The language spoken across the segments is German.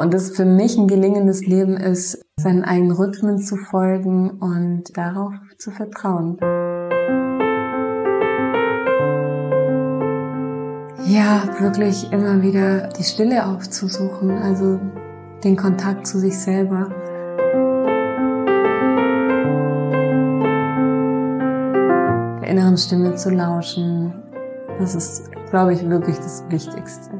Und das für mich ein gelingendes Leben ist, seinen eigenen Rhythmen zu folgen und darauf zu vertrauen. Ja, wirklich immer wieder die Stille aufzusuchen, also den Kontakt zu sich selber. Der inneren Stimme zu lauschen, das ist, glaube ich, wirklich das Wichtigste.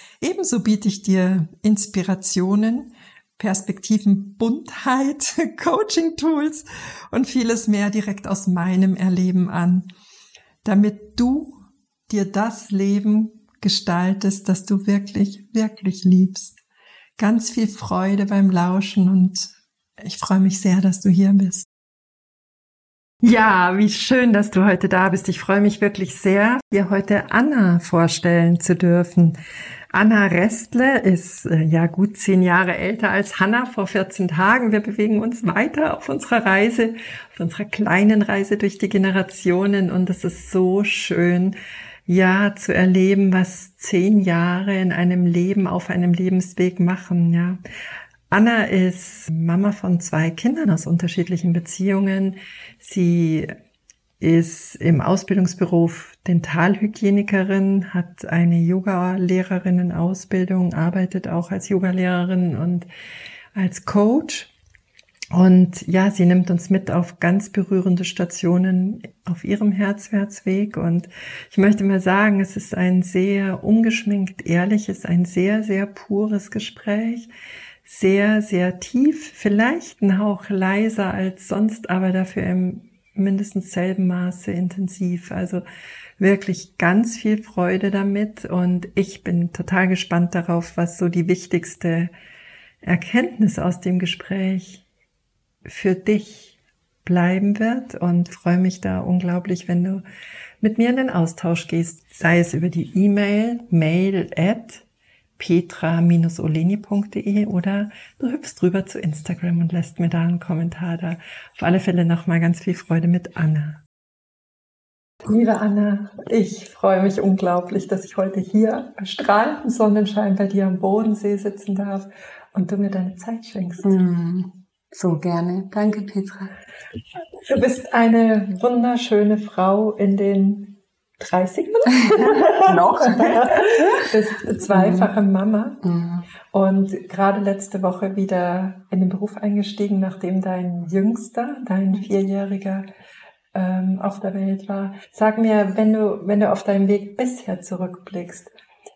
Ebenso biete ich dir Inspirationen, Perspektiven, Buntheit, Coaching-Tools und vieles mehr direkt aus meinem Erleben an, damit du dir das Leben gestaltest, das du wirklich, wirklich liebst. Ganz viel Freude beim Lauschen und ich freue mich sehr, dass du hier bist. Ja, wie schön, dass du heute da bist. Ich freue mich wirklich sehr, dir heute Anna vorstellen zu dürfen. Anna Restle ist äh, ja gut zehn Jahre älter als Hanna vor 14 Tagen. Wir bewegen uns weiter auf unserer Reise, auf unserer kleinen Reise durch die Generationen und es ist so schön, ja, zu erleben, was zehn Jahre in einem Leben, auf einem Lebensweg machen, ja. Anna ist Mama von zwei Kindern aus unterschiedlichen Beziehungen. Sie ist im Ausbildungsberuf Dentalhygienikerin, hat eine Yoga-Lehrerinnen-Ausbildung, arbeitet auch als Yogalehrerin und als Coach. Und ja, sie nimmt uns mit auf ganz berührende Stationen auf ihrem Herzwärtsweg. Und ich möchte mal sagen, es ist ein sehr ungeschminkt ehrliches, ein sehr, sehr pures Gespräch. Sehr, sehr tief, vielleicht ein Hauch leiser als sonst, aber dafür im mindestens selben Maße intensiv. Also wirklich ganz viel Freude damit und ich bin total gespannt darauf, was so die wichtigste Erkenntnis aus dem Gespräch für dich bleiben wird und freue mich da unglaublich, wenn du mit mir in den Austausch gehst, sei es über die E-Mail mail at petra-oleni.de oder du hüpfst rüber zu Instagram und lässt mir da einen Kommentar da. Auf alle Fälle nochmal ganz viel Freude mit Anna. Liebe Anna, ich freue mich unglaublich, dass ich heute hier bei strahlendem Sonnenschein bei dir am Bodensee sitzen darf und du mir deine Zeit schenkst. Mm, so gerne. Danke, Petra. Du bist eine wunderschöne Frau in den 30 noch. bist zweifache mhm. Mama mhm. und gerade letzte Woche wieder in den Beruf eingestiegen, nachdem dein Jüngster, dein Vierjähriger ähm, auf der Welt war. Sag mir, wenn du, wenn du auf deinen Weg bisher zurückblickst,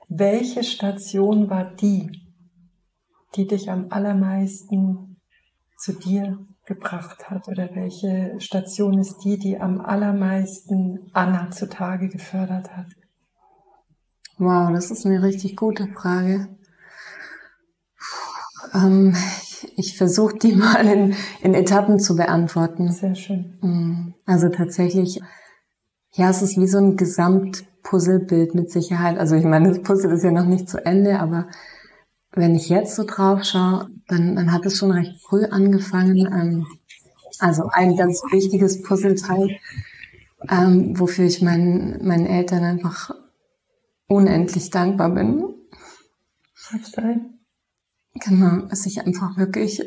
welche Station war die, die dich am allermeisten zu dir gebracht hat oder welche Station ist die, die am allermeisten Anna zutage gefördert hat? Wow, das ist eine richtig gute Frage. Ähm, ich versuche die mal in, in Etappen zu beantworten. Sehr schön. Mm, also tatsächlich, ja, es ist wie so ein Gesamtpuzzlebild mit Sicherheit. Also ich meine, das Puzzle ist ja noch nicht zu Ende, aber wenn ich jetzt so drauf schaue, dann, dann hat es schon recht früh angefangen. Ähm, also ein ganz wichtiges Puzzleteil, ähm, wofür ich meinen, meinen Eltern einfach unendlich dankbar bin. Sagst ein? Genau, dass ich einfach wirklich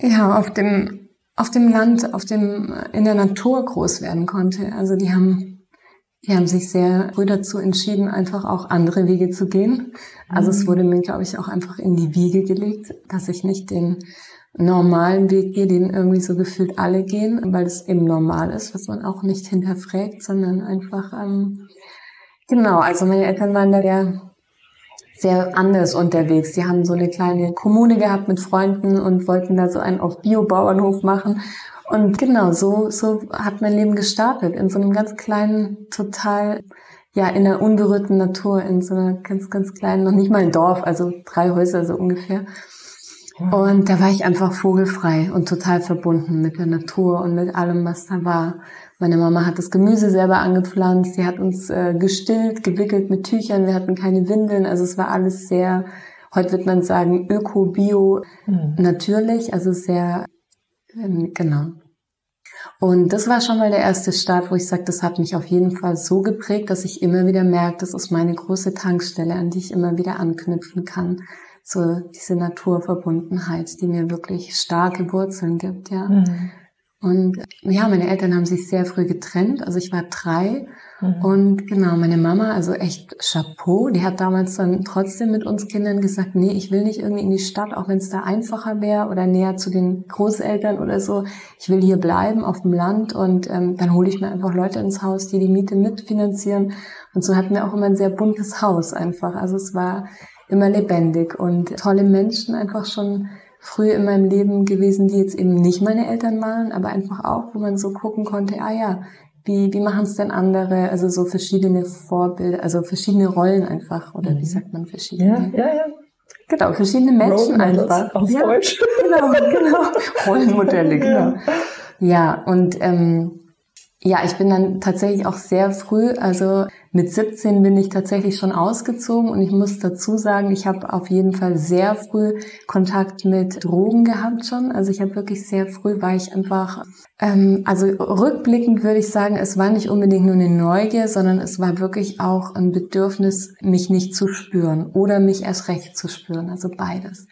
ja auf dem auf dem Land, auf dem in der Natur groß werden konnte. Also die haben die haben sich sehr früh dazu entschieden, einfach auch andere Wege zu gehen. Also mhm. es wurde mir, glaube ich, auch einfach in die Wiege gelegt, dass ich nicht den normalen Weg gehe, den irgendwie so gefühlt alle gehen, weil es eben normal ist, was man auch nicht hinterfragt, sondern einfach, ähm, genau, also meine Eltern waren da sehr, sehr anders unterwegs. Die haben so eine kleine Kommune gehabt mit Freunden und wollten da so einen auf Biobauernhof machen und genau, so, so hat mein Leben gestartet, in so einem ganz kleinen, total ja, in der unberührten Natur, in so einer ganz, ganz kleinen, noch nicht mal ein Dorf, also drei Häuser so ungefähr. Und da war ich einfach vogelfrei und total verbunden mit der Natur und mit allem, was da war. Meine Mama hat das Gemüse selber angepflanzt, sie hat uns äh, gestillt, gewickelt mit Tüchern, wir hatten keine Windeln, also es war alles sehr, heute wird man sagen, öko, bio, mhm. natürlich, also sehr, genau. Und das war schon mal der erste Start, wo ich sage, das hat mich auf jeden Fall so geprägt, dass ich immer wieder merke, das ist meine große Tankstelle, an die ich immer wieder anknüpfen kann. So diese Naturverbundenheit, die mir wirklich starke Wurzeln gibt, ja. Mhm. Und ja, meine Eltern haben sich sehr früh getrennt. Also ich war drei. Mhm. Und genau, meine Mama, also echt Chapeau, die hat damals dann trotzdem mit uns Kindern gesagt, nee, ich will nicht irgendwie in die Stadt, auch wenn es da einfacher wäre oder näher zu den Großeltern oder so. Ich will hier bleiben auf dem Land und ähm, dann hole ich mir einfach Leute ins Haus, die die Miete mitfinanzieren. Und so hatten wir auch immer ein sehr buntes Haus einfach. Also es war immer lebendig und tolle Menschen einfach schon früh in meinem Leben gewesen, die jetzt eben nicht meine Eltern waren, aber einfach auch, wo man so gucken konnte, ah ja, wie, wie machen es denn andere? Also so verschiedene Vorbilder, also verschiedene Rollen einfach, oder wie mhm. sagt man verschiedene? Ja, ja, ja. Genau, verschiedene Menschen einfach. Auf ja, Deutsch. Genau, genau. Rollenmodelle, genau. Ja, und ähm, ja, ich bin dann tatsächlich auch sehr früh, also mit 17 bin ich tatsächlich schon ausgezogen und ich muss dazu sagen, ich habe auf jeden Fall sehr früh Kontakt mit Drogen gehabt schon. Also ich habe wirklich sehr früh, war ich einfach, ähm, also rückblickend würde ich sagen, es war nicht unbedingt nur eine Neugier, sondern es war wirklich auch ein Bedürfnis, mich nicht zu spüren oder mich erst recht zu spüren, also beides.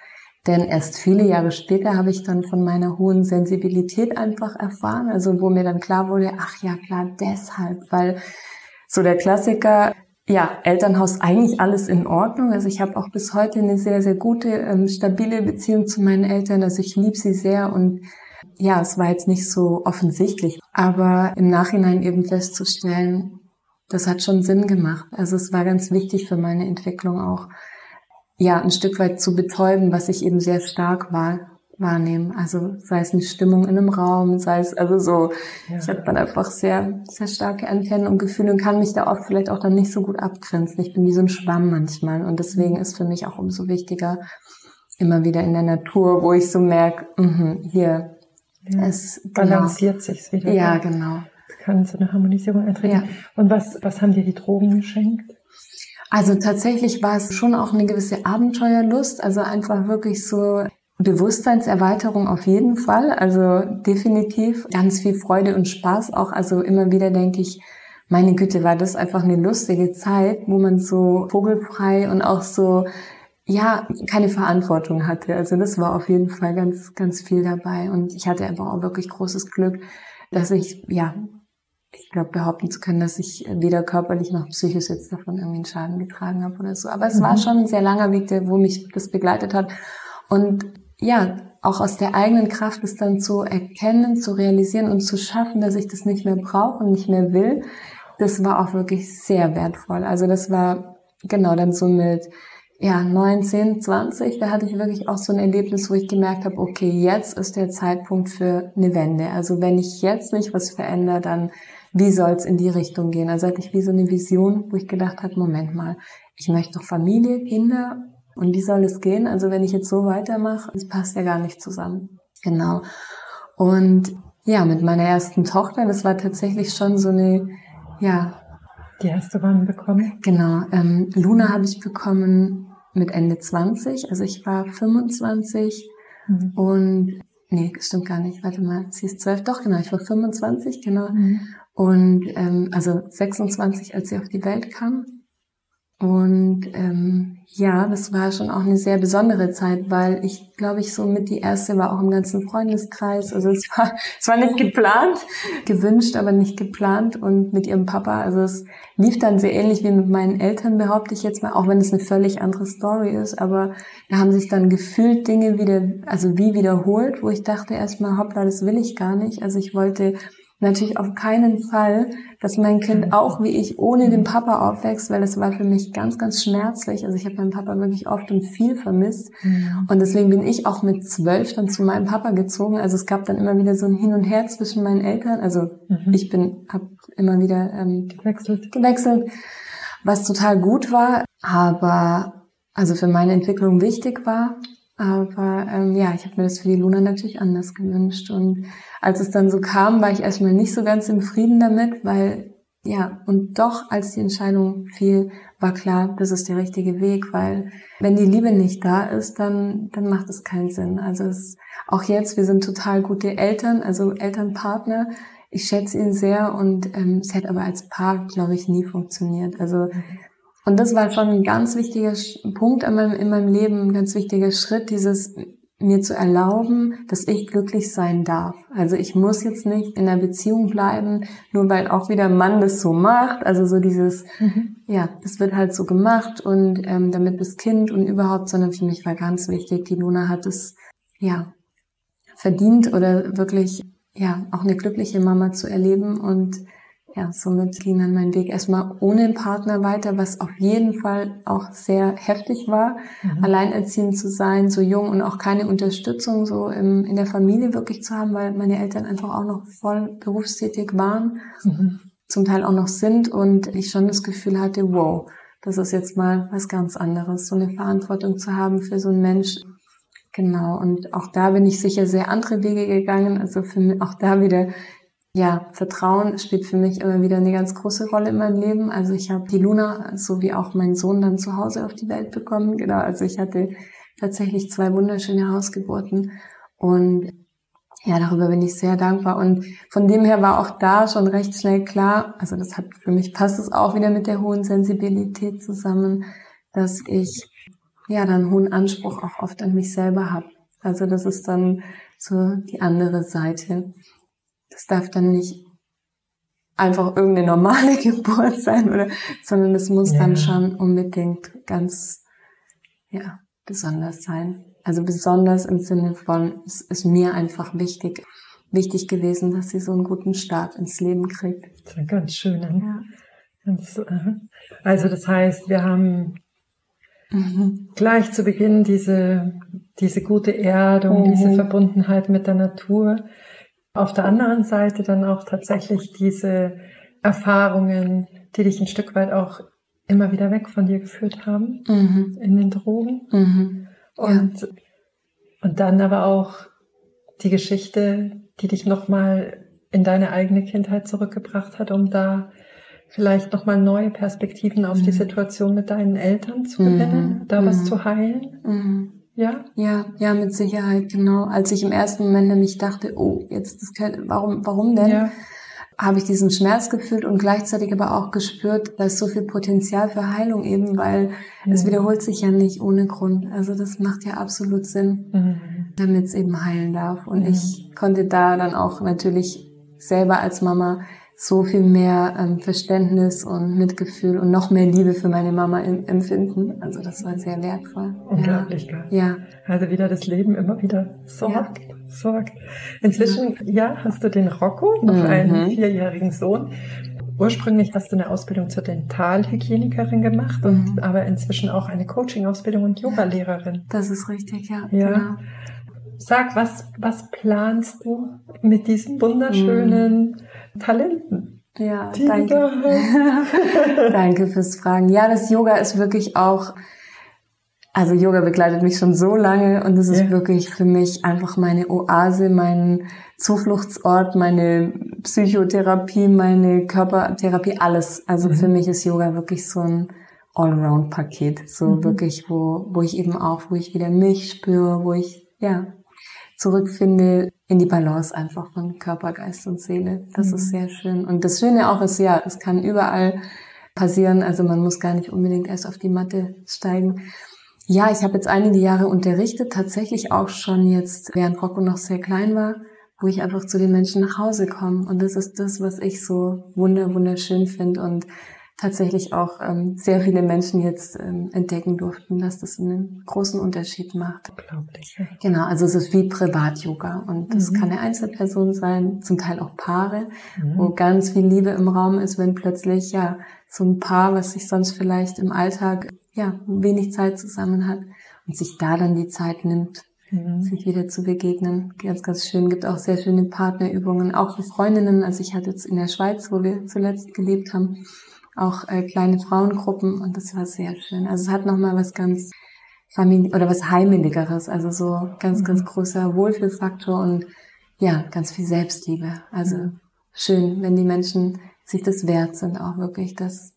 Denn erst viele Jahre später habe ich dann von meiner hohen Sensibilität einfach erfahren, also wo mir dann klar wurde, ach ja, klar, deshalb, weil so der Klassiker, ja, Elternhaus eigentlich alles in Ordnung. Also ich habe auch bis heute eine sehr, sehr gute, ähm, stabile Beziehung zu meinen Eltern. Also ich liebe sie sehr und ja, es war jetzt nicht so offensichtlich. Aber im Nachhinein eben festzustellen, das hat schon Sinn gemacht. Also es war ganz wichtig für meine Entwicklung auch ja, ein Stück weit zu betäuben, was ich eben sehr stark war, wahrnehmen. Also sei es eine Stimmung in einem Raum, sei es also so, ja. ich habe dann einfach sehr, sehr starke Antennen und Gefühle und kann mich da oft vielleicht auch dann nicht so gut abgrenzen. Ich bin wie so ein Schwamm manchmal und deswegen ist für mich auch umso wichtiger, immer wieder in der Natur, wo ich so merke, mh, hier, ja. es genau. balanciert sich wieder. Ja, genau. Kann so eine Harmonisierung eintreten. Ja. Und was, was haben dir die Drogen geschenkt? Also tatsächlich war es schon auch eine gewisse Abenteuerlust, also einfach wirklich so Bewusstseinserweiterung auf jeden Fall, also definitiv ganz viel Freude und Spaß auch, also immer wieder denke ich, meine Güte, war das einfach eine lustige Zeit, wo man so vogelfrei und auch so ja, keine Verantwortung hatte. Also das war auf jeden Fall ganz, ganz viel dabei. Und ich hatte einfach auch wirklich großes Glück, dass ich, ja, ich glaube, behaupten zu können, dass ich weder körperlich noch psychisch jetzt davon irgendwie einen Schaden getragen habe oder so. Aber es mhm. war schon ein sehr langer Weg, der, wo mich das begleitet hat. Und ja, auch aus der eigenen Kraft es dann zu erkennen, zu realisieren und zu schaffen, dass ich das nicht mehr brauche und nicht mehr will, das war auch wirklich sehr wertvoll. Also das war genau dann so mit ja, 19, 20, da hatte ich wirklich auch so ein Erlebnis, wo ich gemerkt habe, okay, jetzt ist der Zeitpunkt für eine Wende. Also wenn ich jetzt nicht was verändere, dann wie soll es in die Richtung gehen? Also hatte ich wie so eine Vision, wo ich gedacht habe, Moment mal, ich möchte doch Familie, Kinder und wie soll es gehen? Also wenn ich jetzt so weitermache, das passt ja gar nicht zusammen. Genau. Und ja, mit meiner ersten Tochter, das war tatsächlich schon so eine, ja. Die hast du wann bekommen? Genau. Ähm, Luna habe ich bekommen mit Ende 20. Also ich war 25 mhm. und nee, stimmt gar nicht. Warte mal, sie ist 12. Doch, genau, ich war 25, genau. Mhm. Und ähm, also 26, als sie auf die Welt kam. Und ähm, ja, das war schon auch eine sehr besondere Zeit, weil ich glaube ich so mit die erste war auch im ganzen Freundeskreis. Also es war es war nicht geplant, gewünscht, aber nicht geplant und mit ihrem Papa. Also es lief dann sehr ähnlich wie mit meinen Eltern, behaupte ich jetzt mal, auch wenn es eine völlig andere Story ist. Aber da haben sich dann gefühlt Dinge wieder, also wie wiederholt, wo ich dachte erstmal, hoppla, das will ich gar nicht. Also ich wollte natürlich auf keinen Fall, dass mein Kind auch wie ich ohne den Papa aufwächst, weil es war für mich ganz, ganz schmerzlich. Also ich habe meinen Papa wirklich oft und viel vermisst. Mhm. Und deswegen bin ich auch mit zwölf dann zu meinem Papa gezogen. Also es gab dann immer wieder so ein Hin und Her zwischen meinen Eltern. Also mhm. ich bin, habe immer wieder ähm, gewechselt. gewechselt. was total gut war, aber also für meine Entwicklung wichtig war. Aber ähm, ja, ich habe mir das für die Luna natürlich anders gewünscht. Und als es dann so kam, war ich erstmal nicht so ganz im Frieden damit, weil ja, und doch, als die Entscheidung fiel, war klar, das ist der richtige Weg, weil wenn die Liebe nicht da ist, dann, dann macht es keinen Sinn. Also es, auch jetzt, wir sind total gute Eltern, also Elternpartner. Ich schätze ihn sehr und ähm, es hätte aber als Paar, glaube ich, nie funktioniert. Also und das war schon ein ganz wichtiger Punkt in meinem, in meinem Leben, ein ganz wichtiger Schritt, dieses mir zu erlauben, dass ich glücklich sein darf. Also ich muss jetzt nicht in einer Beziehung bleiben, nur weil auch wieder ein Mann das so macht. Also so dieses, mhm. ja, das wird halt so gemacht und ähm, damit das Kind und überhaupt, sondern für mich war ganz wichtig, die Luna hat es, ja, verdient oder wirklich, ja, auch eine glückliche Mama zu erleben und ja, somit ging dann mein Weg erstmal ohne Partner weiter, was auf jeden Fall auch sehr heftig war, mhm. alleinerziehend zu sein, so jung und auch keine Unterstützung so im, in der Familie wirklich zu haben, weil meine Eltern einfach auch noch voll berufstätig waren, mhm. zum Teil auch noch sind und ich schon das Gefühl hatte, wow, das ist jetzt mal was ganz anderes, so eine Verantwortung zu haben für so einen Mensch. Genau, und auch da bin ich sicher sehr andere Wege gegangen, also für mich auch da wieder ja, Vertrauen spielt für mich immer wieder eine ganz große Rolle in meinem Leben. Also ich habe die Luna sowie auch meinen Sohn dann zu Hause auf die Welt bekommen. Genau, also ich hatte tatsächlich zwei wunderschöne Hausgeburten und ja, darüber bin ich sehr dankbar. Und von dem her war auch da schon recht schnell klar, also das hat für mich passt es auch wieder mit der hohen Sensibilität zusammen, dass ich ja dann hohen Anspruch auch oft an mich selber habe. Also das ist dann so die andere Seite. Das darf dann nicht einfach irgendeine normale Geburt sein, oder, sondern es muss ja. dann schon unbedingt ganz, ja, besonders sein. Also besonders im Sinne von, es ist mir einfach wichtig, wichtig gewesen, dass sie so einen guten Start ins Leben kriegt. Das ist ganz schön. Ne? Ja. Ganz, also das heißt, wir haben mhm. gleich zu Beginn diese, diese gute Erdung, mhm. diese Verbundenheit mit der Natur. Auf der anderen Seite dann auch tatsächlich diese Erfahrungen, die dich ein Stück weit auch immer wieder weg von dir geführt haben mhm. in den Drogen. Mhm. Und, ja. und dann aber auch die Geschichte, die dich nochmal in deine eigene Kindheit zurückgebracht hat, um da vielleicht nochmal neue Perspektiven auf mhm. die Situation mit deinen Eltern zu gewinnen, mhm. da was mhm. zu heilen. Ja? Ja, ja, mit Sicherheit, genau. Als ich im ersten Moment nämlich dachte, oh, jetzt das könnte, warum, warum denn? Ja. Habe ich diesen Schmerz gefühlt und gleichzeitig aber auch gespürt, da ist so viel Potenzial für Heilung eben, weil mhm. es wiederholt sich ja nicht ohne Grund. Also das macht ja absolut Sinn, mhm. damit es eben heilen darf. Und mhm. ich konnte da dann auch natürlich selber als Mama so viel mehr ähm, Verständnis und Mitgefühl und noch mehr Liebe für meine Mama empfinden. Also das war sehr wertvoll. Unglaublich, ja. ja. Also wieder das Leben immer wieder sorgt, ja. sorgt. Inzwischen, ja. ja, hast du den Rocco, noch mhm. einen vierjährigen Sohn. Ursprünglich hast du eine Ausbildung zur Dentalhygienikerin gemacht mhm. und aber inzwischen auch eine Coaching-Ausbildung und Yoga-Lehrerin. Das ist richtig, ja. Ja. Genau. Sag, was, was planst du mit diesem wunderschönen mhm Talenten. Ja, danke. danke fürs Fragen. Ja, das Yoga ist wirklich auch, also Yoga begleitet mich schon so lange und es ist ja. wirklich für mich einfach meine Oase, mein Zufluchtsort, meine Psychotherapie, meine Körpertherapie, alles. Also mhm. für mich ist Yoga wirklich so ein Allround-Paket. So mhm. wirklich, wo, wo ich eben auch, wo ich wieder mich spüre, wo ich, ja, zurückfinde in die Balance einfach von Körper, Geist und Seele. Das mhm. ist sehr schön. Und das Schöne auch ist, ja, es kann überall passieren. Also man muss gar nicht unbedingt erst auf die Matte steigen. Ja, ich habe jetzt einige Jahre unterrichtet, tatsächlich auch schon jetzt, während Rocco noch sehr klein war, wo ich einfach zu den Menschen nach Hause komme. Und das ist das, was ich so wunder, wunderschön finde. Und tatsächlich auch ähm, sehr viele Menschen jetzt ähm, entdecken durften, dass das einen großen Unterschied macht. Unglaublich. Genau, also es ist wie Privat-Yoga und das mhm. kann eine Einzelperson sein, zum Teil auch Paare, mhm. wo ganz viel Liebe im Raum ist, wenn plötzlich ja so ein Paar, was sich sonst vielleicht im Alltag ja wenig Zeit zusammen hat und sich da dann die Zeit nimmt, mhm. sich wieder zu begegnen. Ganz, ganz schön. Gibt auch sehr schöne Partnerübungen, auch für Freundinnen. Also ich hatte jetzt in der Schweiz, wo wir zuletzt gelebt haben, auch äh, kleine Frauengruppen und das war sehr schön. Also es hat nochmal was ganz Familie oder was Heimeligeres, also so ganz, ganz mhm. großer Wohlfühlfaktor und ja, ganz viel Selbstliebe. Also mhm. schön, wenn die Menschen sich das wert sind, auch wirklich das,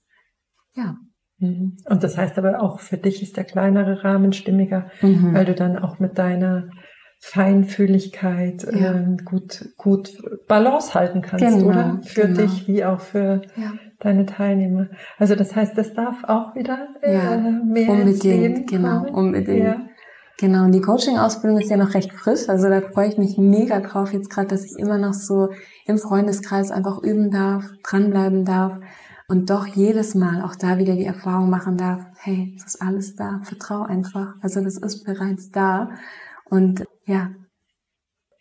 ja. Mhm. Und das heißt aber auch für dich ist der kleinere Rahmen stimmiger, mhm. weil du dann auch mit deiner Feinfühligkeit ja. äh, gut, gut Balance halten kannst, genau, oder? Für genau. dich wie auch für ja. Deine Teilnehmer. Also das heißt, das darf auch wieder äh, ja, mehr unbedingt, genau, kommen. unbedingt. Ja. Genau, und die Coaching-Ausbildung ist ja noch recht frisch, also da freue ich mich mega drauf jetzt gerade, dass ich immer noch so im Freundeskreis einfach üben darf, dranbleiben darf und doch jedes Mal auch da wieder die Erfahrung machen darf, hey, es ist alles da, vertrau einfach, also das ist bereits da und ja.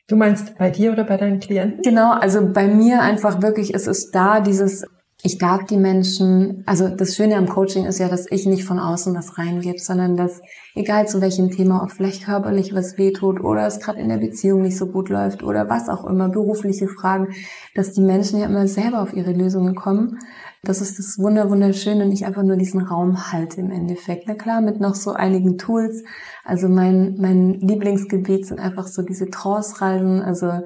Du meinst bei dir oder bei deinen Klienten? Genau, also bei mir einfach wirklich, es ist da dieses, ich darf die Menschen, also das Schöne am Coaching ist ja, dass ich nicht von außen was reingebe, sondern dass, egal zu welchem Thema, ob vielleicht körperlich was wehtut oder es gerade in der Beziehung nicht so gut läuft oder was auch immer, berufliche Fragen, dass die Menschen ja immer selber auf ihre Lösungen kommen das ist das Wunder, Wunderschöne und ich einfach nur diesen Raum halte im Endeffekt. Na klar, mit noch so einigen Tools. Also mein, mein Lieblingsgebiet sind einfach so diese Trance-Reisen, also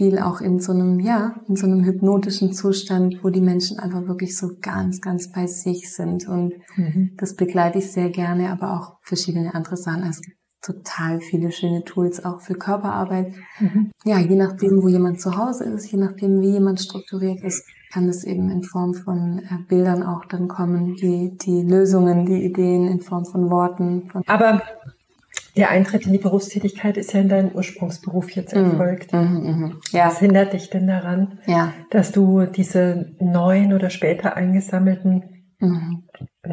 viel auch in so einem, ja, in so einem hypnotischen Zustand, wo die Menschen einfach wirklich so ganz, ganz bei sich sind. Und mhm. das begleite ich sehr gerne, aber auch verschiedene andere Sachen. Also es gibt total viele schöne Tools auch für Körperarbeit. Mhm. Ja, je nachdem, wo jemand zu Hause ist, je nachdem, wie jemand strukturiert ist, kann es eben in Form von äh, Bildern auch dann kommen, die, die Lösungen, die Ideen in Form von Worten. Von Aber der Eintritt in die Berufstätigkeit ist ja in deinem Ursprungsberuf jetzt mhm. erfolgt. Mm, mm, ja. Was hindert dich denn daran, ja. dass du diese neuen oder später eingesammelten mhm.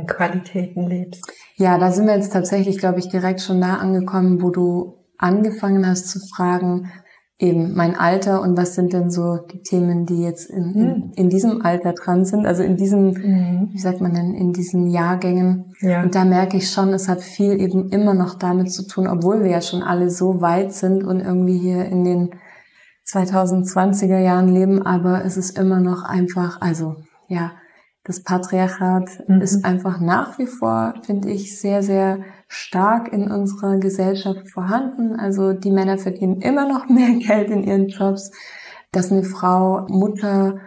Qualitäten lebst? Ja, da sind wir jetzt tatsächlich, glaube ich, direkt schon da angekommen, wo du angefangen hast zu fragen, eben mein Alter und was sind denn so die Themen, die jetzt in, in, hm. in diesem Alter dran sind, also in diesem, mhm. wie sagt man denn, in diesen Jahrgängen. Ja. Und da merke ich schon, es hat viel eben immer noch damit zu tun, obwohl wir ja schon alle so weit sind und irgendwie hier in den 2020er Jahren leben, aber es ist immer noch einfach, also ja, das Patriarchat mhm. ist einfach nach wie vor, finde ich, sehr, sehr stark in unserer Gesellschaft vorhanden. Also die Männer verdienen immer noch mehr Geld in ihren Jobs. Dass eine Frau Mutter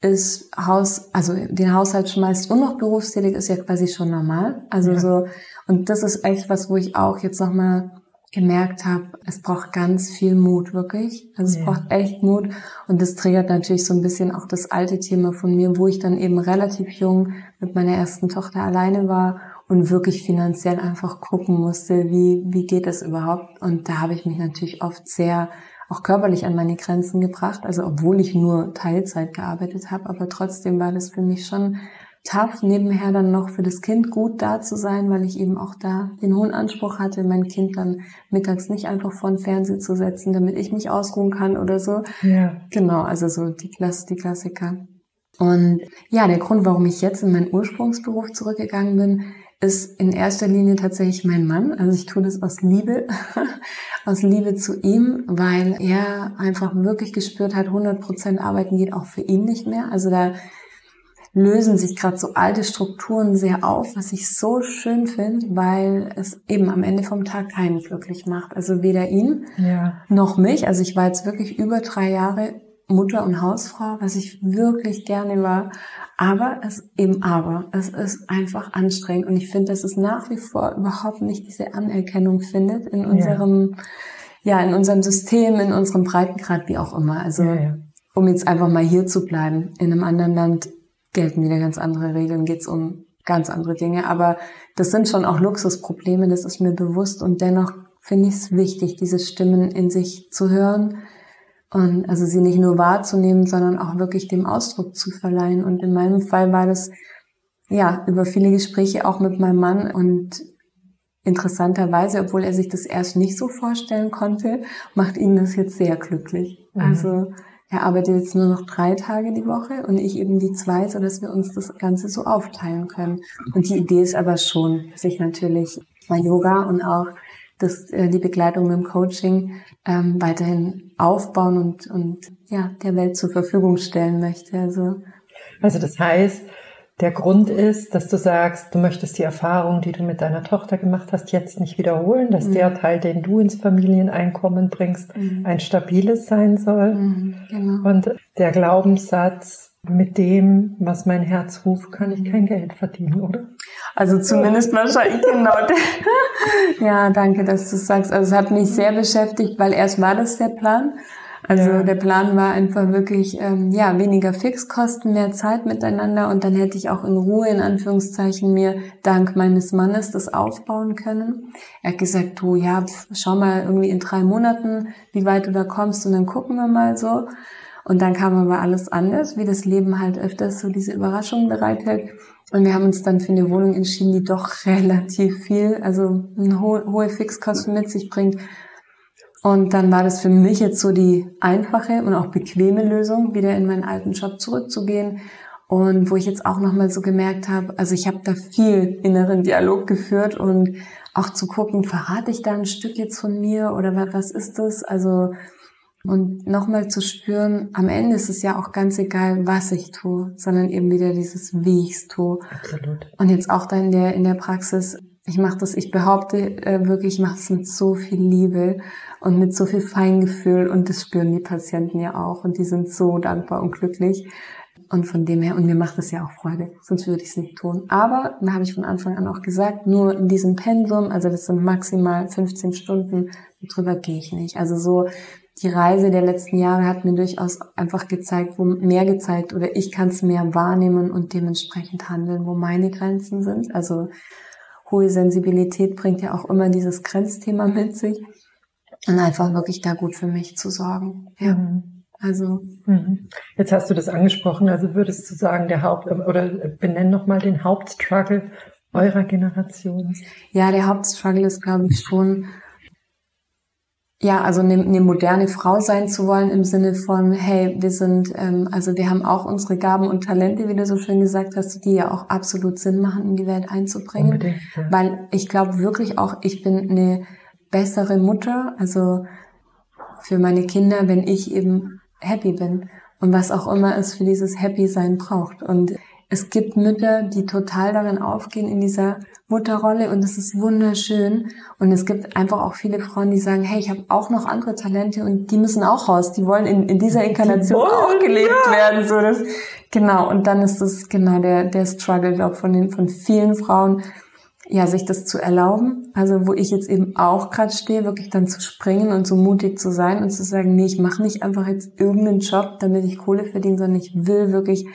ist, Haus, also den Haushalt schmeißt und noch berufstätig ist ja quasi schon normal. Also ja. so, und das ist echt was, wo ich auch jetzt nochmal gemerkt habe, es braucht ganz viel Mut, wirklich. Also es ja. braucht echt Mut. Und das triggert natürlich so ein bisschen auch das alte Thema von mir, wo ich dann eben relativ jung mit meiner ersten Tochter alleine war und wirklich finanziell einfach gucken musste, wie, wie geht das überhaupt? Und da habe ich mich natürlich oft sehr auch körperlich an meine Grenzen gebracht. Also obwohl ich nur Teilzeit gearbeitet habe, aber trotzdem war das für mich schon tough, nebenher dann noch für das Kind gut da zu sein, weil ich eben auch da den hohen Anspruch hatte, mein Kind dann mittags nicht einfach vor den Fernseher zu setzen, damit ich mich ausruhen kann oder so. Ja. Genau, also so die, Klasse, die Klassiker. Und ja, der Grund, warum ich jetzt in meinen Ursprungsberuf zurückgegangen bin, ist in erster Linie tatsächlich mein Mann. Also ich tue das aus Liebe, aus Liebe zu ihm, weil er einfach wirklich gespürt hat, 100 Prozent arbeiten geht auch für ihn nicht mehr. Also da lösen sich gerade so alte Strukturen sehr auf, was ich so schön finde, weil es eben am Ende vom Tag keinen glücklich macht. Also weder ihn ja. noch mich. Also ich war jetzt wirklich über drei Jahre Mutter und Hausfrau, was ich wirklich gerne war. Aber es eben aber, es ist einfach anstrengend und ich finde, dass es nach wie vor überhaupt nicht diese Anerkennung findet in unserem, ja, ja in unserem System, in unserem Breitengrad, wie auch immer. Also, ja, ja. um jetzt einfach mal hier zu bleiben, in einem anderen Land gelten wieder ganz andere Regeln, geht es um ganz andere Dinge. Aber das sind schon auch Luxusprobleme, das ist mir bewusst und dennoch finde ich es wichtig, diese Stimmen in sich zu hören und also sie nicht nur wahrzunehmen, sondern auch wirklich dem Ausdruck zu verleihen. Und in meinem Fall war das ja über viele Gespräche auch mit meinem Mann und interessanterweise, obwohl er sich das erst nicht so vorstellen konnte, macht ihn das jetzt sehr glücklich. Mhm. Also er arbeitet jetzt nur noch drei Tage die Woche und ich eben die zwei, so dass wir uns das Ganze so aufteilen können. Und die Idee ist aber schon, dass ich natürlich mein Yoga und auch das, äh, die Begleitung im Coaching ähm, weiterhin aufbauen und, und ja, der Welt zur Verfügung stellen möchte. Also, also das heißt, der Grund ist, dass du sagst, du möchtest die Erfahrung, die du mit deiner Tochter gemacht hast, jetzt nicht wiederholen, dass mhm. der Teil, den du ins Familieneinkommen bringst, mhm. ein stabiles sein soll. Mhm, genau. Und der Glaubenssatz, mit dem, was mein Herz ruft, kann ich kein Geld verdienen, oder? Also zumindest wahrscheinlich genau. ja, danke, dass du sagst. Also es hat mich sehr beschäftigt, weil erst war das der Plan. Also ja. der Plan war einfach wirklich, ähm, ja, weniger Fixkosten, mehr Zeit miteinander und dann hätte ich auch in Ruhe, in Anführungszeichen, mir dank meines Mannes das aufbauen können. Er hat gesagt, du, ja, schau mal irgendwie in drei Monaten, wie weit du da kommst und dann gucken wir mal so. Und dann kam aber alles anders, wie das Leben halt öfters so diese Überraschungen bereithält. Und wir haben uns dann für eine Wohnung entschieden, die doch relativ viel, also eine hohe, hohe Fixkosten mit sich bringt. Und dann war das für mich jetzt so die einfache und auch bequeme Lösung, wieder in meinen alten Job zurückzugehen. Und wo ich jetzt auch nochmal so gemerkt habe, also ich habe da viel inneren Dialog geführt und auch zu gucken, verrate ich da ein Stück jetzt von mir oder was ist das? Also und nochmal zu spüren, am Ende ist es ja auch ganz egal, was ich tue, sondern eben wieder dieses, wie ich es tue. Absolut. Und jetzt auch da in der, in der Praxis, ich mache das, ich behaupte äh, wirklich, ich mache es mit so viel Liebe und mit so viel Feingefühl und das spüren die Patienten ja auch und die sind so dankbar und glücklich. Und von dem her, und mir macht es ja auch Freude, sonst würde ich es nicht tun. Aber, da habe ich von Anfang an auch gesagt, nur in diesem Pensum, also das sind maximal 15 Stunden, drüber gehe ich nicht. Also so die Reise der letzten Jahre hat mir durchaus einfach gezeigt, wo mehr gezeigt oder ich kann es mehr wahrnehmen und dementsprechend handeln, wo meine Grenzen sind. Also hohe Sensibilität bringt ja auch immer dieses Grenzthema mit sich und einfach wirklich da gut für mich zu sorgen. Ja. Mhm. Also mhm. jetzt hast du das angesprochen. Also würdest du sagen, der Haupt oder benenn noch mal den Hauptstruggle eurer Generation? Ja, der Hauptstruggle ist, glaube ich, schon ja, also eine, eine moderne Frau sein zu wollen im Sinne von, hey, wir sind, ähm, also wir haben auch unsere Gaben und Talente, wie du so schön gesagt hast, die ja auch absolut Sinn machen, in die Welt einzubringen. Unbedingt, ja. Weil ich glaube wirklich auch, ich bin eine bessere Mutter, also für meine Kinder, wenn ich eben happy bin und was auch immer es für dieses Happy sein braucht. Und es gibt Mütter, die total darin aufgehen in dieser Mutterrolle und es ist wunderschön. Und es gibt einfach auch viele Frauen, die sagen, hey, ich habe auch noch andere Talente und die müssen auch raus. Die wollen in, in dieser Inkarnation wollen, auch gelebt ja. werden. So das, genau. Und dann ist das genau der, der Struggle, glaube von den, von vielen Frauen, ja, sich das zu erlauben. Also wo ich jetzt eben auch gerade stehe, wirklich dann zu springen und so mutig zu sein und zu sagen, nee, ich mache nicht einfach jetzt irgendeinen Job, damit ich Kohle verdiene, sondern ich will wirklich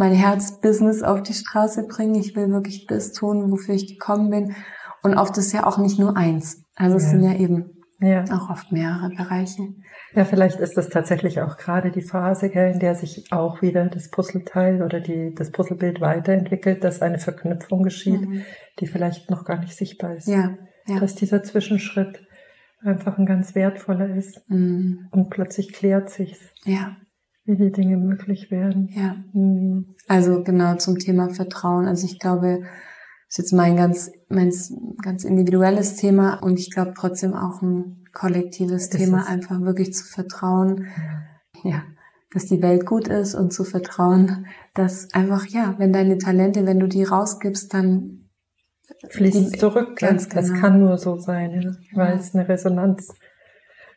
mein Herzbusiness auf die Straße bringen. Ich will wirklich das tun, wofür ich gekommen bin. Und oft ist ja auch nicht nur eins. Also es ja. sind ja eben ja. auch oft mehrere Bereiche. Ja, vielleicht ist das tatsächlich auch gerade die Phase, in der sich auch wieder das Puzzleteil oder die, das Puzzlebild weiterentwickelt, dass eine Verknüpfung geschieht, mhm. die vielleicht noch gar nicht sichtbar ist. Ja, ja. Dass dieser Zwischenschritt einfach ein ganz wertvoller ist mhm. und plötzlich klärt sich's. Ja wie die Dinge möglich werden. Ja. Mhm. Also genau zum Thema Vertrauen. Also ich glaube, das ist jetzt mein ganz, mein ganz individuelles Thema und ich glaube trotzdem auch ein kollektives ist Thema, es? einfach wirklich zu vertrauen. Ja. ja. Dass die Welt gut ist und zu vertrauen, dass einfach, ja, wenn deine Talente, wenn du die rausgibst, dann fließt zurück. Ganz genau. Das kann nur so sein, weil es eine Resonanz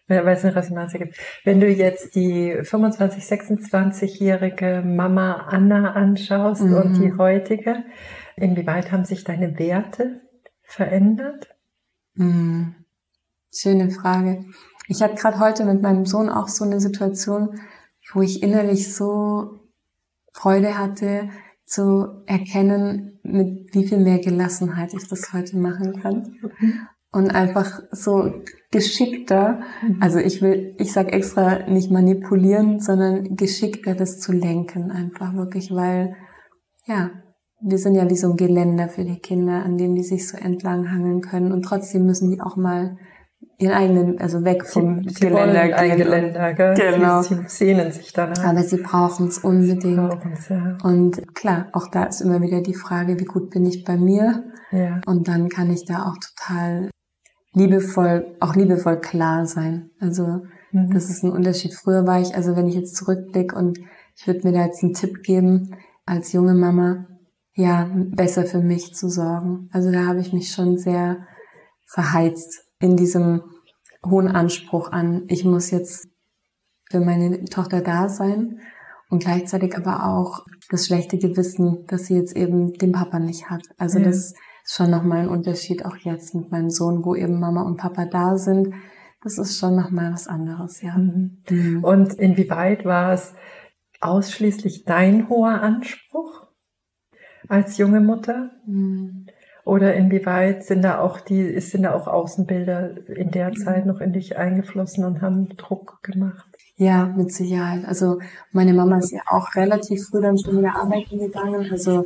weil es eine Resonanz gibt. Wenn du jetzt die 25, 26-jährige Mama Anna anschaust mhm. und die heutige, inwieweit haben sich deine Werte verändert? Mhm. Schöne Frage. Ich hatte gerade heute mit meinem Sohn auch so eine Situation, wo ich innerlich so Freude hatte, zu erkennen, mit wie viel mehr Gelassenheit ich das heute machen kann. Und einfach so geschickter, mhm. also ich will, ich sag extra nicht manipulieren, sondern geschickter das zu lenken einfach wirklich, weil ja, wir sind ja wie so ein Geländer für die Kinder, an dem die sich so entlang hangeln können und trotzdem müssen die auch mal ihren eigenen, also weg vom sie, Geländer gehen. Ein Geländer, gell? Genau. Sie, sie sehnen sich danach. Aber sie brauchen es unbedingt. Ja. Und klar, auch da ist immer wieder die Frage, wie gut bin ich bei mir? Ja. Und dann kann ich da auch total liebevoll, auch liebevoll klar sein. Also mhm. das ist ein Unterschied. Früher war ich, also wenn ich jetzt zurückblicke und ich würde mir da jetzt einen Tipp geben als junge Mama, ja, besser für mich zu sorgen. Also da habe ich mich schon sehr verheizt in diesem hohen Anspruch an, ich muss jetzt für meine Tochter da sein und gleichzeitig aber auch das schlechte Gewissen, dass sie jetzt eben den Papa nicht hat. Also ja. das ist schon nochmal ein Unterschied auch jetzt mit meinem Sohn, wo eben Mama und Papa da sind. Das ist schon nochmal was anderes, ja. Mhm. Mhm. Und inwieweit war es ausschließlich dein hoher Anspruch als junge Mutter? Mhm. Oder inwieweit sind da auch die, sind da auch Außenbilder in der. Zeit noch in dich eingeflossen und haben Druck gemacht? Ja, mit Sicherheit. Also meine Mama ist ja auch relativ früh dann schon wieder arbeiten gegangen. Also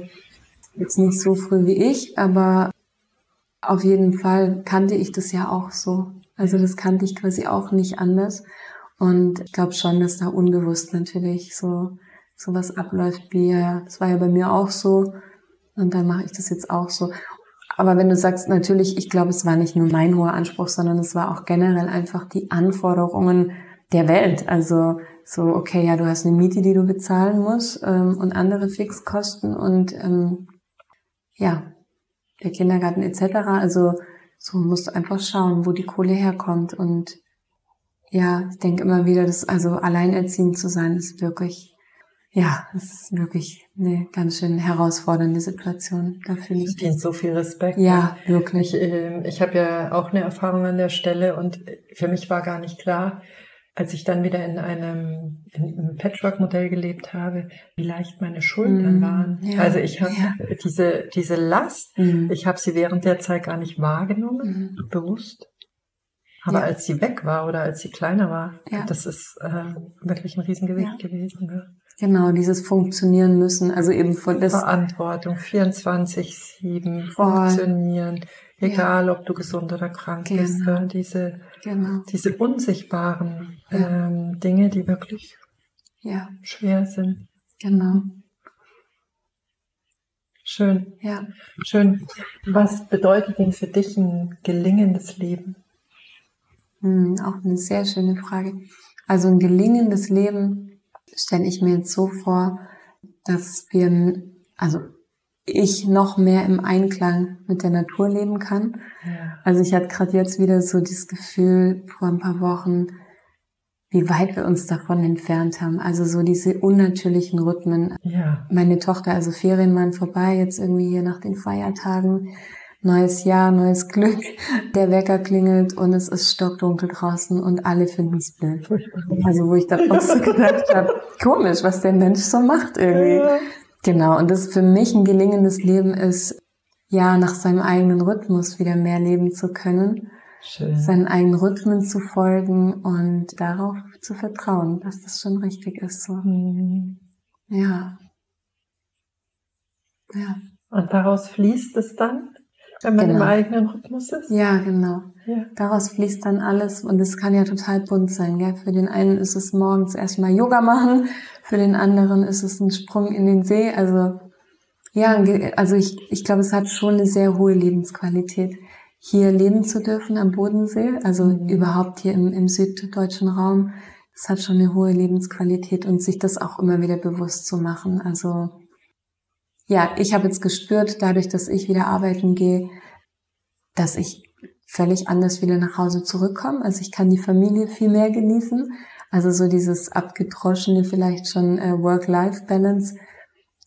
jetzt nicht so früh wie ich, aber auf jeden Fall kannte ich das ja auch so. Also das kannte ich quasi auch nicht anders. Und ich glaube schon, dass da unbewusst natürlich so sowas abläuft wie ja, das war ja bei mir auch so und dann mache ich das jetzt auch so. Aber wenn du sagst, natürlich, ich glaube, es war nicht nur mein hoher Anspruch, sondern es war auch generell einfach die Anforderungen der Welt. Also so, okay, ja, du hast eine Miete, die du bezahlen musst ähm, und andere Fixkosten und ähm, ja, der Kindergarten etc. Also so musst du einfach schauen, wo die Kohle herkommt. Und ja, ich denke immer wieder, dass also alleinerziehend zu sein, ist wirklich, ja, es ist wirklich eine ganz schön herausfordernde Situation. Da fühle ich. Dient so viel Respekt. Ja, wirklich. Ich, äh, ich habe ja auch eine Erfahrung an der Stelle und für mich war gar nicht klar, als ich dann wieder in einem, in einem Patchwork-Modell gelebt habe, wie leicht meine Schultern mm, waren. Ja, also ich habe ja. diese, diese Last, mm. ich habe sie während der Zeit gar nicht wahrgenommen, mm. bewusst. Aber ja. als sie weg war oder als sie kleiner war, das ist äh, wirklich ein Riesengewicht gewesen. Genau, dieses Funktionieren müssen, also eben von das Verantwortung, 24-7, funktionieren, egal ob du gesund oder krank genau. bist, diese Genau. Diese unsichtbaren ja. ähm, Dinge, die wirklich ja. schwer sind. Genau. Schön. Ja. Schön. Was bedeutet denn für dich ein gelingendes Leben? Hm, auch eine sehr schöne Frage. Also ein gelingendes Leben stelle ich mir jetzt so vor, dass wir, also ich noch mehr im Einklang mit der Natur leben kann. Ja. Also ich hatte gerade jetzt wieder so dieses Gefühl vor ein paar Wochen, wie weit wir uns davon entfernt haben. Also so diese unnatürlichen Rhythmen. Ja. Meine Tochter, also Ferien waren vorbei, jetzt irgendwie hier nach den Feiertagen. Neues Jahr, neues Glück. Der Wecker klingelt und es ist stockdunkel draußen und alle finden es blöd. Also wo ich da auch so gedacht habe, komisch, was der Mensch so macht irgendwie. Genau, und das für mich ein gelingendes Leben ist, ja, nach seinem eigenen Rhythmus wieder mehr leben zu können, Schön. seinen eigenen Rhythmen zu folgen und darauf zu vertrauen, dass das schon richtig ist. So. Mhm. Ja. Ja. Und daraus fließt es dann, wenn man genau. im eigenen Rhythmus ist? Ja, genau. Ja. Daraus fließt dann alles und es kann ja total bunt sein. Gell? Für den einen ist es morgens erstmal Yoga machen, für den anderen ist es ein Sprung in den See. Also ja, also ich, ich glaube, es hat schon eine sehr hohe Lebensqualität, hier leben zu dürfen am Bodensee, also mhm. überhaupt hier im, im süddeutschen Raum. Es hat schon eine hohe Lebensqualität und sich das auch immer wieder bewusst zu machen. Also ja, ich habe jetzt gespürt, dadurch, dass ich wieder arbeiten gehe, dass ich völlig anders wieder nach Hause zurückkomme. Also ich kann die Familie viel mehr genießen. Also so dieses abgedroschene vielleicht schon äh, Work-Life-Balance.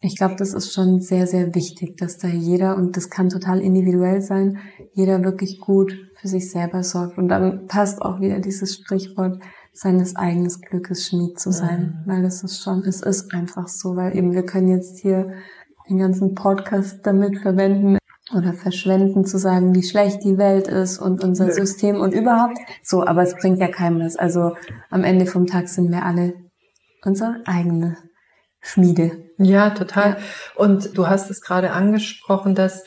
Ich glaube, das ist schon sehr, sehr wichtig, dass da jeder, und das kann total individuell sein, jeder wirklich gut für sich selber sorgt. Und dann passt auch wieder dieses Sprichwort, seines eigenen Glückes Schmied zu sein. Mhm. Weil das ist schon, es ist einfach so, weil eben wir können jetzt hier den ganzen Podcast damit verwenden, oder verschwenden zu sagen, wie schlecht die Welt ist und unser nee. System und überhaupt. So, aber es bringt ja keinem was. Also am Ende vom Tag sind wir alle unsere eigene Schmiede. Ja, total. Ja. Und du hast es gerade angesprochen, dass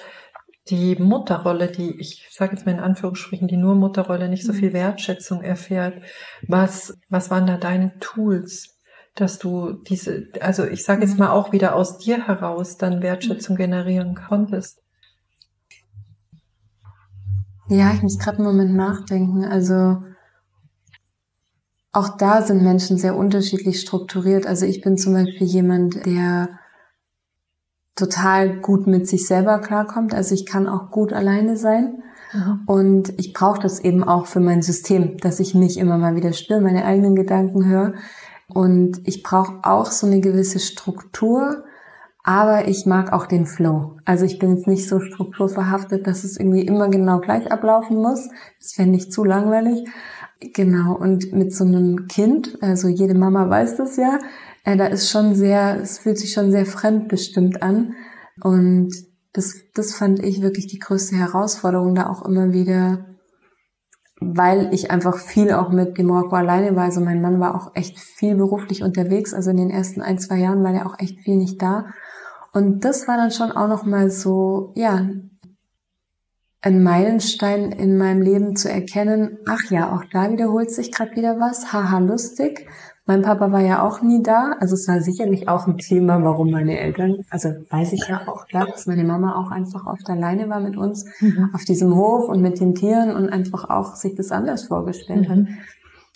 die Mutterrolle, die ich sage jetzt mal in Anführungsstrichen, die nur Mutterrolle nicht so mhm. viel Wertschätzung erfährt. Was, was waren da deine Tools, dass du diese, also ich sage jetzt mhm. mal auch wieder aus dir heraus dann Wertschätzung generieren konntest? Ja, ich muss gerade einen Moment nachdenken. Also auch da sind Menschen sehr unterschiedlich strukturiert. Also ich bin zum Beispiel jemand, der total gut mit sich selber klarkommt. Also ich kann auch gut alleine sein. Mhm. Und ich brauche das eben auch für mein System, dass ich mich immer mal wieder still, meine eigenen Gedanken höre. Und ich brauche auch so eine gewisse Struktur, aber ich mag auch den Flow. Also ich bin jetzt nicht so strukturverhaftet, dass es irgendwie immer genau gleich ablaufen muss. Das fände ich zu langweilig. Genau, und mit so einem Kind, also jede Mama weiß das ja, äh, da ist schon sehr, es fühlt sich schon sehr fremdbestimmt an. Und das, das fand ich wirklich die größte Herausforderung, da auch immer wieder, weil ich einfach viel auch mit dem Marokko alleine war. Also mein Mann war auch echt viel beruflich unterwegs. Also in den ersten ein, zwei Jahren war der auch echt viel nicht da. Und das war dann schon auch nochmal so, ja, ein Meilenstein in meinem Leben zu erkennen, ach ja, auch da wiederholt sich gerade wieder was, haha, lustig. Mein Papa war ja auch nie da, also es war sicherlich auch ein Thema, warum meine Eltern, also weiß ich ja auch klar, dass meine Mama auch einfach oft alleine war mit uns mhm. auf diesem Hof und mit den Tieren und einfach auch sich das anders vorgestellt mhm. hat.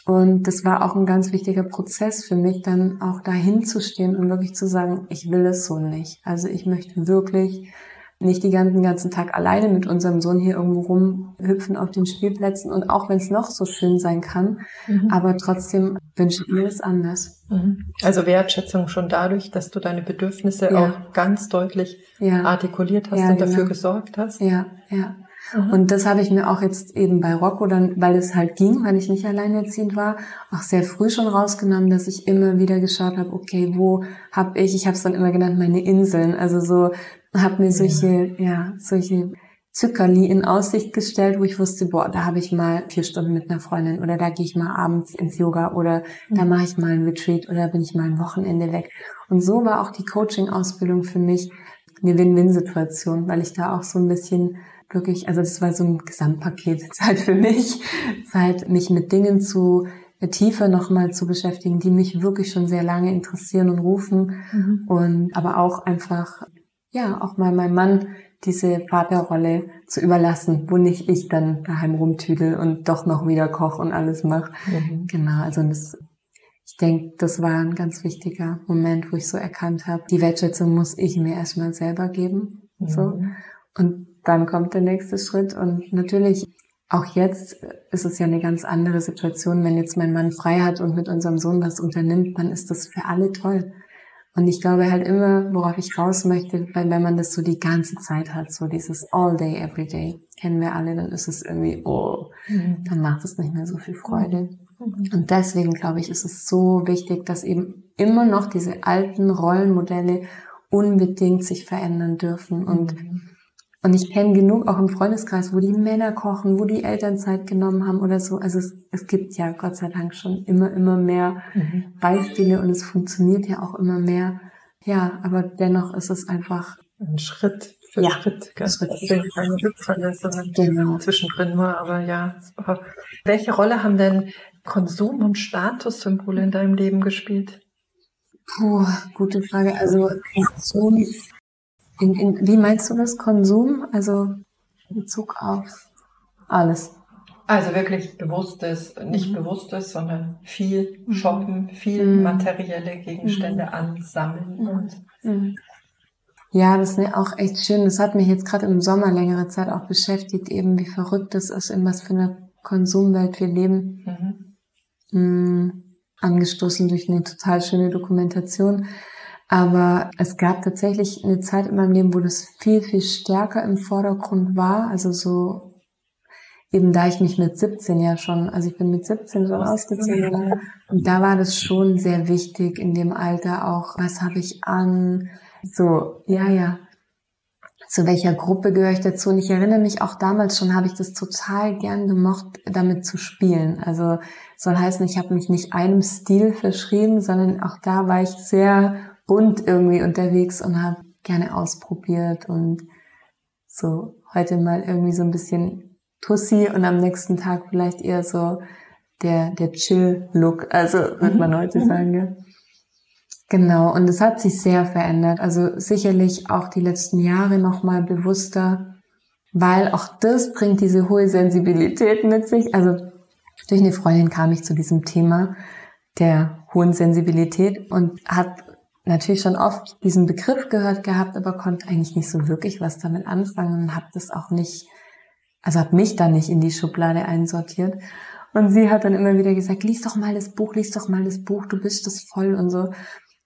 Und das war auch ein ganz wichtiger Prozess für mich, dann auch dahin zu stehen und wirklich zu sagen, ich will es so nicht. Also ich möchte wirklich nicht die ganzen, ganzen Tag alleine mit unserem Sohn hier irgendwo rumhüpfen auf den Spielplätzen und auch wenn es noch so schön sein kann, mhm. aber trotzdem wünsche ich mir es anders. Mhm. Also Wertschätzung schon dadurch, dass du deine Bedürfnisse ja. auch ganz deutlich ja. artikuliert hast ja, und dafür genau. gesorgt hast. Ja, ja. Mhm. Und das habe ich mir auch jetzt eben bei Rocco dann, weil es halt ging, weil ich nicht alleinerziehend war, auch sehr früh schon rausgenommen, dass ich immer wieder geschaut habe, okay, wo habe ich, ich habe es dann immer genannt, meine Inseln. Also so habe mir solche, ja, ja solche Zückerli in Aussicht gestellt, wo ich wusste, boah, da habe ich mal vier Stunden mit einer Freundin oder da gehe ich mal abends ins Yoga oder da mhm. mache ich mal ein Retreat oder bin ich mal ein Wochenende weg. Und so war auch die Coaching-Ausbildung für mich eine Win-Win-Situation, weil ich da auch so ein bisschen wirklich, also das war so ein Gesamtpaket Zeit für mich, Zeit, mich mit Dingen zu äh, tiefer nochmal zu beschäftigen, die mich wirklich schon sehr lange interessieren und rufen mhm. und aber auch einfach, ja, auch mal meinem Mann diese Vaterrolle zu überlassen, wo nicht ich dann daheim rumtüdel und doch noch wieder koch und alles mache. Mhm. Genau, also das, ich denke, das war ein ganz wichtiger Moment, wo ich so erkannt habe, die Wertschätzung muss ich mir erstmal selber geben. Mhm. So. Und dann kommt der nächste Schritt und natürlich auch jetzt ist es ja eine ganz andere Situation, wenn jetzt mein Mann frei hat und mit unserem Sohn was unternimmt, dann ist das für alle toll. Und ich glaube halt immer, worauf ich raus möchte, weil wenn man das so die ganze Zeit hat, so dieses all day, every day, kennen wir alle, dann ist es irgendwie, oh, mhm. dann macht es nicht mehr so viel Freude. Mhm. Und deswegen glaube ich, ist es so wichtig, dass eben immer noch diese alten Rollenmodelle unbedingt sich verändern dürfen und mhm. Und ich kenne genug auch im Freundeskreis, wo die Männer kochen, wo die Eltern Zeit genommen haben oder so. Also es, es gibt ja Gott sei Dank schon immer, immer mehr mhm. Beispiele und es funktioniert ja auch immer mehr. Ja, aber dennoch ist es einfach ein Schritt für ja, Schritt. Gell? Schritt. Deswegen keine genau. zwischendrin nur. Aber ja, welche Rolle haben denn Konsum und Statussymbole in deinem Leben gespielt? Puh, gute Frage. Also Konsum in, in, wie meinst du das? Konsum? Also in Bezug auf alles. Also wirklich bewusstes, nicht mhm. bewusstes, sondern viel mhm. shoppen, viel mhm. materielle Gegenstände mhm. ansammeln. Mhm. Und mhm. ja, das ist auch echt schön. Das hat mich jetzt gerade im Sommer längere Zeit auch beschäftigt, eben wie verrückt es ist, in was für einer Konsumwelt wir leben. Angestoßen durch eine total schöne Dokumentation aber es gab tatsächlich eine Zeit in meinem Leben, wo das viel, viel stärker im Vordergrund war. Also so, eben da ich mich mit 17 ja schon, also ich bin mit 17 schon ausgezogen. Und da war das schon sehr wichtig in dem Alter auch, was habe ich an? So, ja, ja. Zu welcher Gruppe gehöre ich dazu? Und ich erinnere mich auch damals schon, habe ich das total gern gemocht, damit zu spielen. Also soll heißen, ich habe mich nicht einem Stil verschrieben, sondern auch da war ich sehr bunt irgendwie unterwegs und habe gerne ausprobiert und so heute mal irgendwie so ein bisschen Tussi und am nächsten Tag vielleicht eher so der, der Chill-Look, also würde man heute mhm. sagen, ja. Genau, und es hat sich sehr verändert. Also sicherlich auch die letzten Jahre nochmal bewusster, weil auch das bringt diese hohe Sensibilität mit sich. Also durch eine Freundin kam ich zu diesem Thema der hohen Sensibilität und hat natürlich schon oft diesen Begriff gehört gehabt, aber konnte eigentlich nicht so wirklich was damit anfangen und habe das auch nicht, also habe mich da nicht in die Schublade einsortiert. Und sie hat dann immer wieder gesagt, lies doch mal das Buch, lies doch mal das Buch, du bist das voll und so.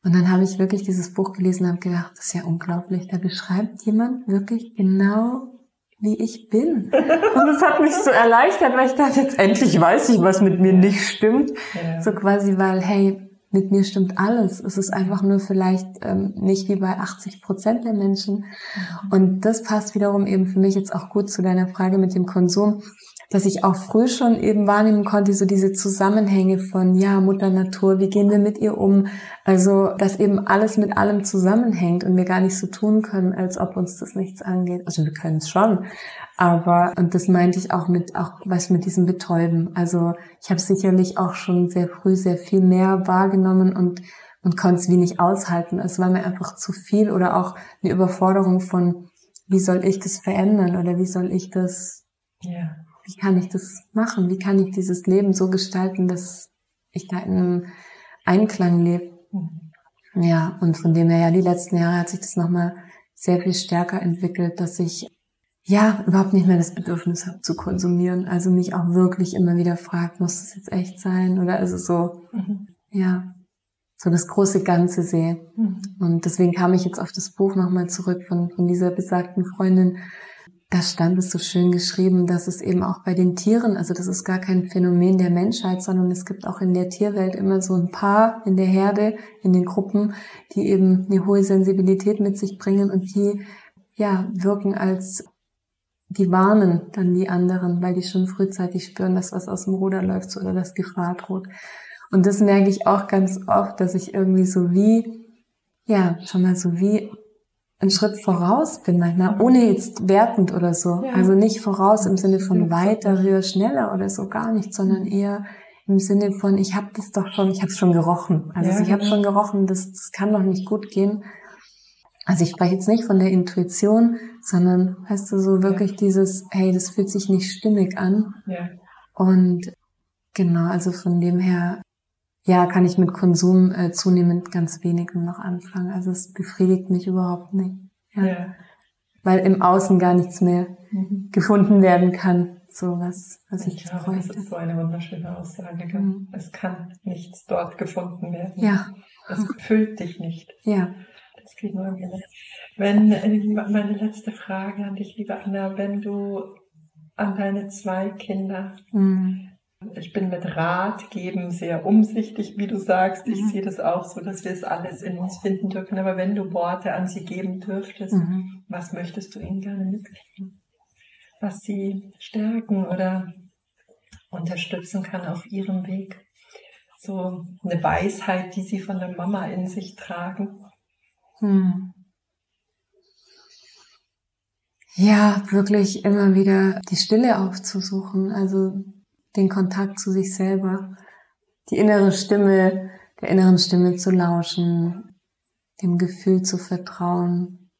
Und dann habe ich wirklich dieses Buch gelesen und habe gedacht, das ist ja unglaublich. Da beschreibt jemand wirklich genau, wie ich bin. Und das hat mich so erleichtert, weil ich dachte, jetzt endlich weiß ich, was mit mir nicht stimmt. Ja. So quasi, weil, hey, mit mir stimmt alles. Es ist einfach nur vielleicht ähm, nicht wie bei 80 Prozent der Menschen. Mhm. Und das passt wiederum eben für mich jetzt auch gut zu deiner Frage mit dem Konsum dass ich auch früh schon eben wahrnehmen konnte, so diese Zusammenhänge von, ja, Mutter Natur, wie gehen wir mit ihr um? Also, dass eben alles mit allem zusammenhängt und wir gar nicht so tun können, als ob uns das nichts angeht. Also, wir können es schon. Aber, und das meinte ich auch mit, auch was mit diesem Betäuben. Also, ich habe sicherlich auch schon sehr früh sehr viel mehr wahrgenommen und, und konnte es wie nicht aushalten. Es war mir einfach zu viel oder auch eine Überforderung von, wie soll ich das verändern oder wie soll ich das, ja wie kann ich das machen? Wie kann ich dieses Leben so gestalten, dass ich da in einem Einklang lebe? Mhm. Ja, und von dem her, ja, die letzten Jahre hat sich das nochmal sehr viel stärker entwickelt, dass ich ja überhaupt nicht mehr das Bedürfnis habe zu konsumieren. Also mich auch wirklich immer wieder fragt, muss das jetzt echt sein? Oder also so, mhm. ja, so das große Ganze sehe. Mhm. Und deswegen kam ich jetzt auf das Buch nochmal zurück von, von dieser besagten Freundin, da stand es so schön geschrieben, dass es eben auch bei den Tieren, also das ist gar kein Phänomen der Menschheit, sondern es gibt auch in der Tierwelt immer so ein paar in der Herde, in den Gruppen, die eben eine hohe Sensibilität mit sich bringen und die ja wirken als die warnen dann die anderen, weil die schon frühzeitig spüren, dass was aus dem Ruder läuft oder dass Gefahr droht. Und das merke ich auch ganz oft, dass ich irgendwie so wie, ja, schon mal so wie einen Schritt voraus bin manchmal, ohne jetzt wertend oder so. Ja. Also nicht voraus im Sinne von weiter, höher, schneller oder so gar nicht, sondern eher im Sinne von, ich habe das doch schon, ich habe es schon gerochen. Also ja, ich habe genau. schon gerochen, das, das kann doch nicht gut gehen. Also ich spreche jetzt nicht von der Intuition, sondern, weißt du, so wirklich ja. dieses, hey, das fühlt sich nicht stimmig an. Ja. Und genau, also von dem her ja, kann ich mit Konsum äh, zunehmend ganz wenig nur noch anfangen. Also es befriedigt mich überhaupt nicht. Ja. ja. Weil im Außen gar nichts mehr mhm. gefunden werden kann. So was, was ich, ich glaube, bräuchte. Das ist so eine wunderschöne Aussage. Mhm. Es kann nichts dort gefunden werden. Ja. Es füllt dich nicht. Ja. Das geht nur Wenn, äh, meine letzte Frage an dich, liebe Anna, wenn du an deine zwei Kinder mhm ich bin mit Ratgeben sehr umsichtig, wie du sagst. Ich mhm. sehe das auch so, dass wir es alles in uns finden dürfen. Aber wenn du Worte an sie geben dürftest, mhm. was möchtest du ihnen gerne mitgeben? Was sie stärken oder unterstützen kann auf ihrem Weg? So eine Weisheit, die sie von der Mama in sich tragen. Mhm. Ja, wirklich immer wieder die Stille aufzusuchen. Also den Kontakt zu sich selber, die innere Stimme, der inneren Stimme zu lauschen, dem Gefühl zu vertrauen,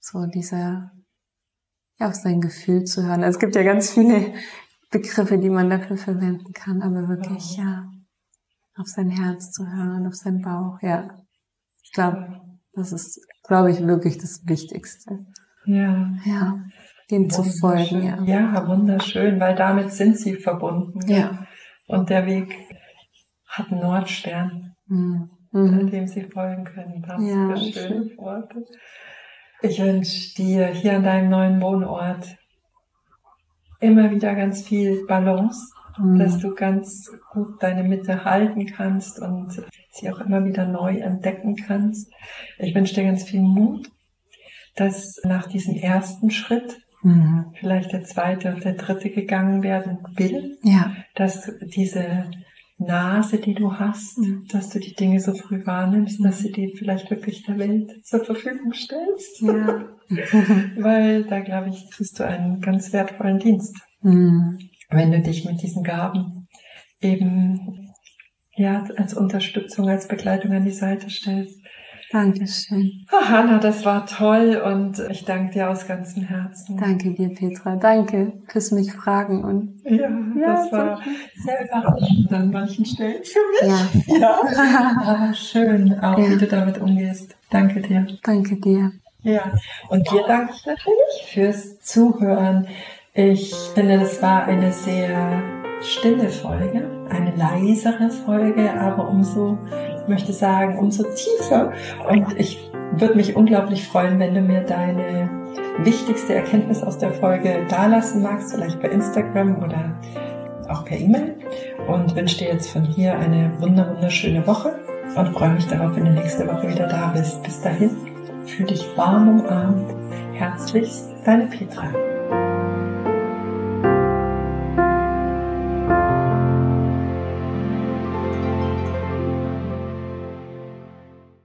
so dieser, ja, auf sein Gefühl zu hören. Also es gibt ja ganz viele Begriffe, die man dafür verwenden kann, aber wirklich, ja, auf sein Herz zu hören, auf seinen Bauch, ja. Ich glaube, das ist, glaube ich, wirklich das Wichtigste. Ja. Ja dem zu folgen. Ja. ja, wunderschön, weil damit sind sie verbunden. Ja. Und der Weg hat einen Nordstern, mhm. dem sie folgen können. Was ja, für schöne schön. Worte. Ich wünsche dir hier an deinem neuen Wohnort immer wieder ganz viel Balance, mhm. dass du ganz gut deine Mitte halten kannst und sie auch immer wieder neu entdecken kannst. Ich wünsche dir ganz viel Mut, dass nach diesem ersten Schritt mhm. vielleicht der zweite und der dritte gegangen werden will. Ja. Dass diese Nase, die du hast, mhm. dass du die Dinge so früh wahrnimmst, mhm. dass sie dir vielleicht wirklich der Welt zur Verfügung stellst. Ja. Weil da, glaube ich, tust du einen ganz wertvollen Dienst. Mhm. Wenn du dich mit diesen Gaben eben ja, als Unterstützung, als Begleitung an die Seite stellst. Dankeschön. Oh, Hanna, das war toll und ich danke dir aus ganzem Herzen. Danke dir, Petra. Danke fürs mich fragen und ja, ja das war sehr überraschend an manchen Stellen für mich. Ja, ja. aber schön, auch ja. wie du damit umgehst. Danke dir. Danke dir. Ja, und dir danke ich natürlich fürs Zuhören. Ich finde, das war eine sehr stille Folge, eine leisere Folge, aber umso, möchte sagen, umso tiefer. Und ich würde mich unglaublich freuen, wenn du mir deine wichtigste Erkenntnis aus der Folge dalassen magst, vielleicht bei Instagram oder auch per E-Mail. Und wünsche dir jetzt von hier eine wunderschöne Woche und freue mich darauf, wenn du nächste Woche wieder da bist. Bis dahin, fühl dich warm umarmt. Herzlichst, deine Petra.